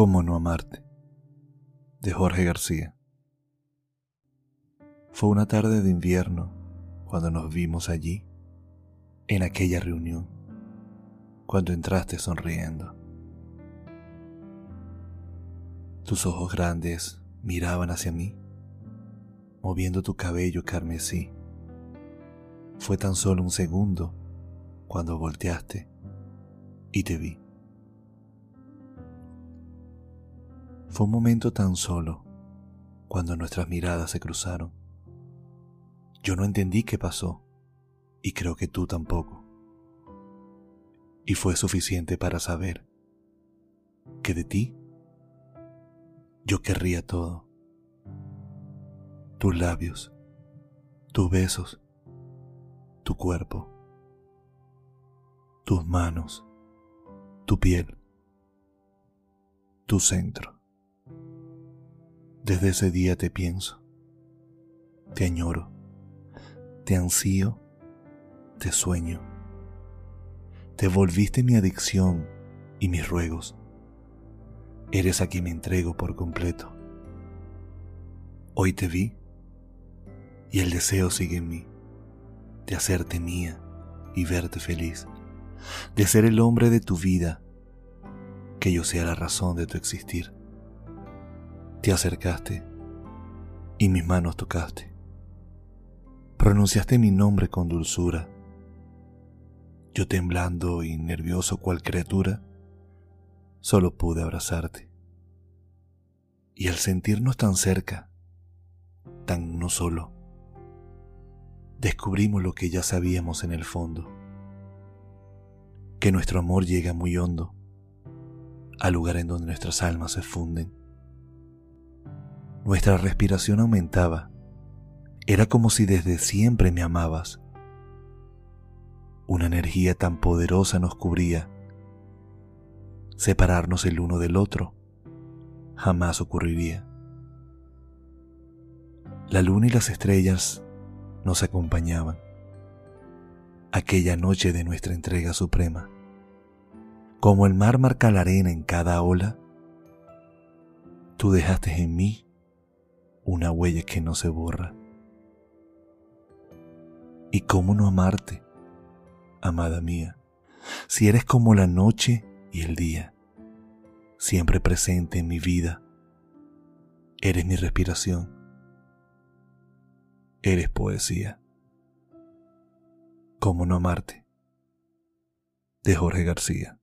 ¿Cómo no amarte? de Jorge García. Fue una tarde de invierno cuando nos vimos allí, en aquella reunión, cuando entraste sonriendo. Tus ojos grandes miraban hacia mí, moviendo tu cabello carmesí. Fue tan solo un segundo cuando volteaste y te vi. Fue un momento tan solo cuando nuestras miradas se cruzaron. Yo no entendí qué pasó y creo que tú tampoco. Y fue suficiente para saber que de ti yo querría todo. Tus labios, tus besos, tu cuerpo, tus manos, tu piel, tu centro. Desde ese día te pienso, te añoro, te ansío, te sueño. Te volviste mi adicción y mis ruegos. Eres a quien me entrego por completo. Hoy te vi y el deseo sigue en mí de hacerte mía y verte feliz, de ser el hombre de tu vida, que yo sea la razón de tu existir. Te acercaste y mis manos tocaste. Pronunciaste mi nombre con dulzura. Yo temblando y nervioso cual criatura, solo pude abrazarte. Y al sentirnos tan cerca, tan no solo, descubrimos lo que ya sabíamos en el fondo, que nuestro amor llega muy hondo al lugar en donde nuestras almas se funden nuestra respiración aumentaba. Era como si desde siempre me amabas. Una energía tan poderosa nos cubría. Separarnos el uno del otro jamás ocurriría. La luna y las estrellas nos acompañaban. Aquella noche de nuestra entrega suprema. Como el mar marca la arena en cada ola, tú dejaste en mí una huella que no se borra. ¿Y cómo no amarte, amada mía, si eres como la noche y el día, siempre presente en mi vida? Eres mi respiración, eres poesía. ¿Cómo no amarte? De Jorge García.